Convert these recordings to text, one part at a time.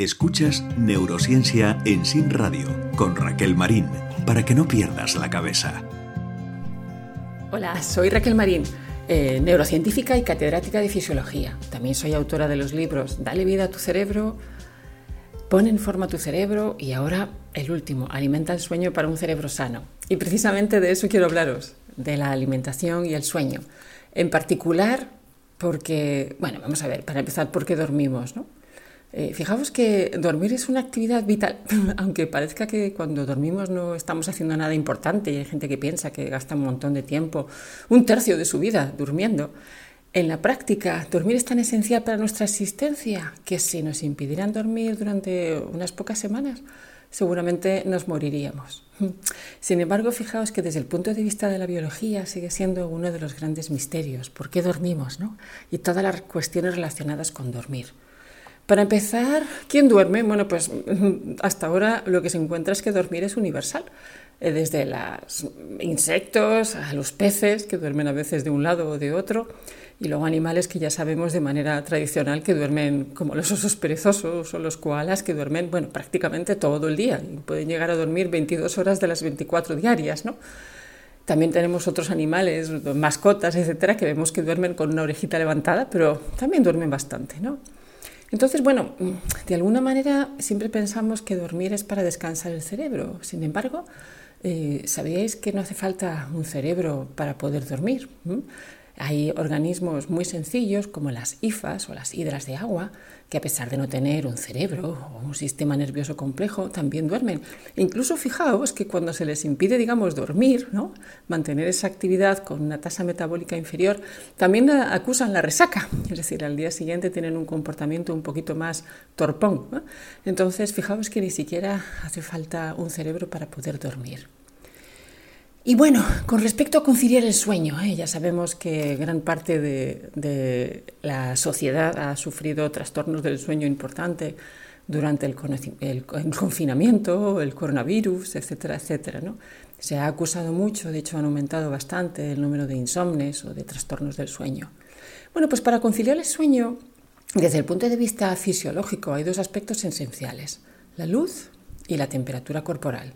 Escuchas Neurociencia en Sin Radio con Raquel Marín para que no pierdas la cabeza. Hola, soy Raquel Marín, eh, neurocientífica y catedrática de fisiología. También soy autora de los libros Dale vida a tu cerebro, Pon en forma tu cerebro y ahora el último, Alimenta el sueño para un cerebro sano. Y precisamente de eso quiero hablaros, de la alimentación y el sueño. En particular porque, bueno, vamos a ver, para empezar, ¿por qué dormimos? ¿no? Eh, fijaos que dormir es una actividad vital, aunque parezca que cuando dormimos no estamos haciendo nada importante y hay gente que piensa que gasta un montón de tiempo, un tercio de su vida durmiendo. En la práctica, dormir es tan esencial para nuestra existencia que si nos impidieran dormir durante unas pocas semanas, seguramente nos moriríamos. Sin embargo, fijaos que desde el punto de vista de la biología sigue siendo uno de los grandes misterios. ¿Por qué dormimos? Y todas las cuestiones relacionadas con dormir. Para empezar, ¿quién duerme? Bueno, pues hasta ahora lo que se encuentra es que dormir es universal. Eh, desde los insectos a los peces, que duermen a veces de un lado o de otro, y luego animales que ya sabemos de manera tradicional que duermen como los osos perezosos o los koalas que duermen, bueno, prácticamente todo el día y pueden llegar a dormir 22 horas de las 24 diarias, ¿no? También tenemos otros animales, mascotas, etcétera, que vemos que duermen con una orejita levantada, pero también duermen bastante, ¿no? Entonces, bueno, de alguna manera siempre pensamos que dormir es para descansar el cerebro. Sin embargo, eh, ¿sabíais que no hace falta un cerebro para poder dormir? Hay organismos muy sencillos como las hifas o las hidras de agua que a pesar de no tener un cerebro o un sistema nervioso complejo también duermen. Incluso fijaos que cuando se les impide, digamos, dormir, ¿no? mantener esa actividad con una tasa metabólica inferior, también acusan la resaca, es decir, al día siguiente tienen un comportamiento un poquito más torpón. Entonces, fijaos que ni siquiera hace falta un cerebro para poder dormir. Y bueno, con respecto a conciliar el sueño, ¿eh? ya sabemos que gran parte de, la sociedad ha sufrido trastornos del sueño importante durante el, confinamiento, el coronavirus, etcétera, etcétera. Se ha acusado mucho, de hecho han aumentado bastante el número de insomnes o de trastornos del sueño. Bueno, pues para conciliar el sueño, desde el punto de vista fisiológico, hay dos aspectos esenciales, la luz y la temperatura corporal.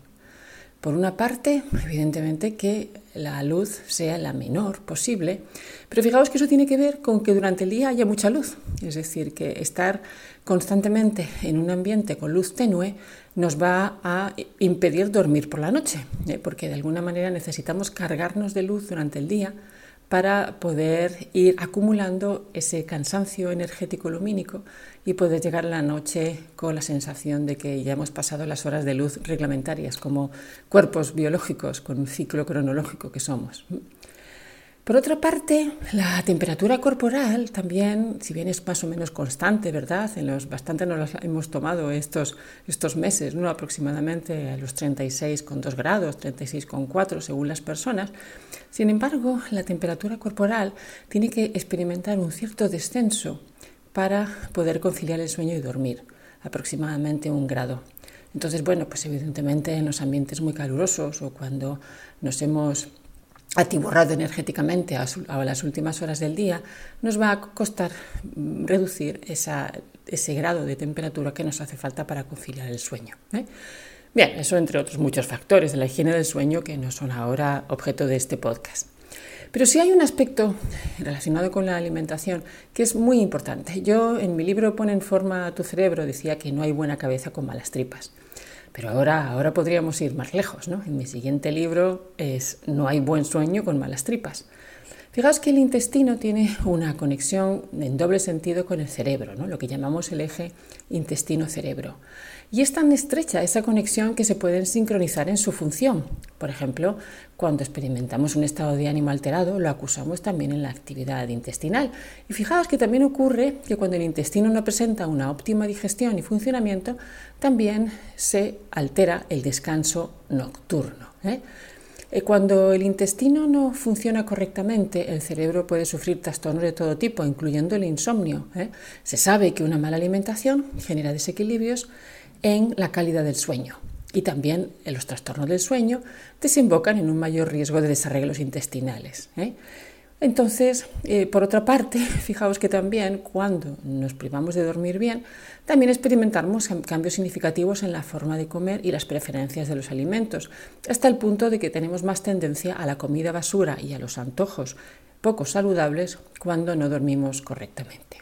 Por una parte, evidentemente que la luz sea la menor posible, pero fijaos que eso tiene que ver con que durante el día haya mucha luz, es decir, que estar constantemente en un ambiente con luz tenue nos va a impedir dormir por la noche, ¿eh? porque de alguna manera necesitamos cargarnos de luz durante el día para poder ir acumulando ese cansancio energético lumínico y poder llegar a la noche con la sensación de que ya hemos pasado las horas de luz reglamentarias como cuerpos biológicos con un ciclo cronológico que somos. Por otra parte, la temperatura corporal también, si bien es más o menos constante, ¿verdad? En los bastante nos hemos tomado estos, estos meses, ¿no? aproximadamente a los 36,2 grados, 36,4 según las personas. Sin embargo, la temperatura corporal tiene que experimentar un cierto descenso para poder conciliar el sueño y dormir, aproximadamente un grado. Entonces, bueno, pues evidentemente en los ambientes muy calurosos o cuando nos hemos atiborrado energéticamente a, las últimas horas del día, nos va a costar mm, reducir ese grado de temperatura que nos hace falta para conciliar el sueño. ¿eh? Bien, eso entre otros muchos factores de la higiene del sueño que no son ahora objeto de este podcast. Pero sí hay un aspecto relacionado con la alimentación que es muy importante. Yo en mi libro Pone en forma a tu cerebro decía que no hay buena cabeza con malas tripas. Pero ahora, ahora podríamos ir más lejos. ¿no? En mi siguiente libro es No hay buen sueño con malas tripas. Fijaos que el intestino tiene una conexión en doble sentido con el cerebro, ¿no? lo que llamamos el eje intestino-cerebro. Y es tan estrecha esa conexión que se pueden sincronizar en su función. Por ejemplo, cuando experimentamos un estado de ánimo alterado, lo acusamos también en la actividad intestinal. Y fijaos que también ocurre que cuando el intestino no presenta una óptima digestión y funcionamiento, también se altera el descanso nocturno. ¿eh? Eh, cuando el intestino no funciona correctamente, el cerebro puede sufrir trastornos de todo tipo, incluyendo el insomnio. ¿eh? Se sabe que una mala alimentación genera desequilibrios en la calidad del sueño. Y también los trastornos del sueño desembocan en un mayor riesgo de desarreglos intestinales. ¿eh? Entonces, eh, por otra parte, fijaos que también cuando nos privamos de dormir bien, también experimentamos cambios significativos en la forma de comer y las preferencias de los alimentos, hasta el punto de que tenemos más tendencia a la comida basura y a los antojos poco saludables cuando no dormimos correctamente.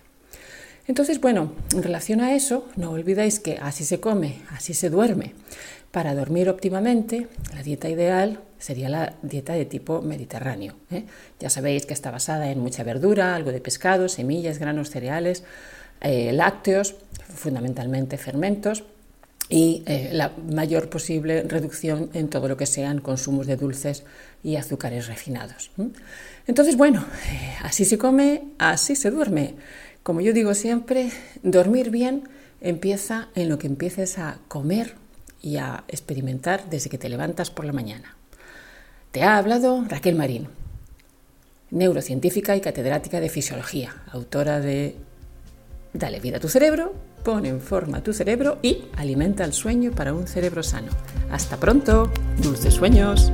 Entonces, bueno, en relación a eso, no olvidáis que así se come, así se duerme. Para dormir óptimamente, la dieta ideal sería la dieta de tipo mediterráneo. ¿eh? Ya sabéis que está basada en mucha verdura, algo de pescado, semillas, granos, cereales, eh, lácteos, fundamentalmente fermentos y eh, la mayor posible reducción en todo lo que sean consumos de dulces y azúcares refinados. Entonces, bueno, así se come, así se duerme. Como yo digo siempre, dormir bien empieza en lo que empieces a comer y a experimentar desde que te levantas por la mañana. Te ha hablado Raquel Marín, neurocientífica y catedrática de fisiología, autora de Dale vida a tu cerebro, pon en forma tu cerebro y alimenta el sueño para un cerebro sano. Hasta pronto, dulces sueños.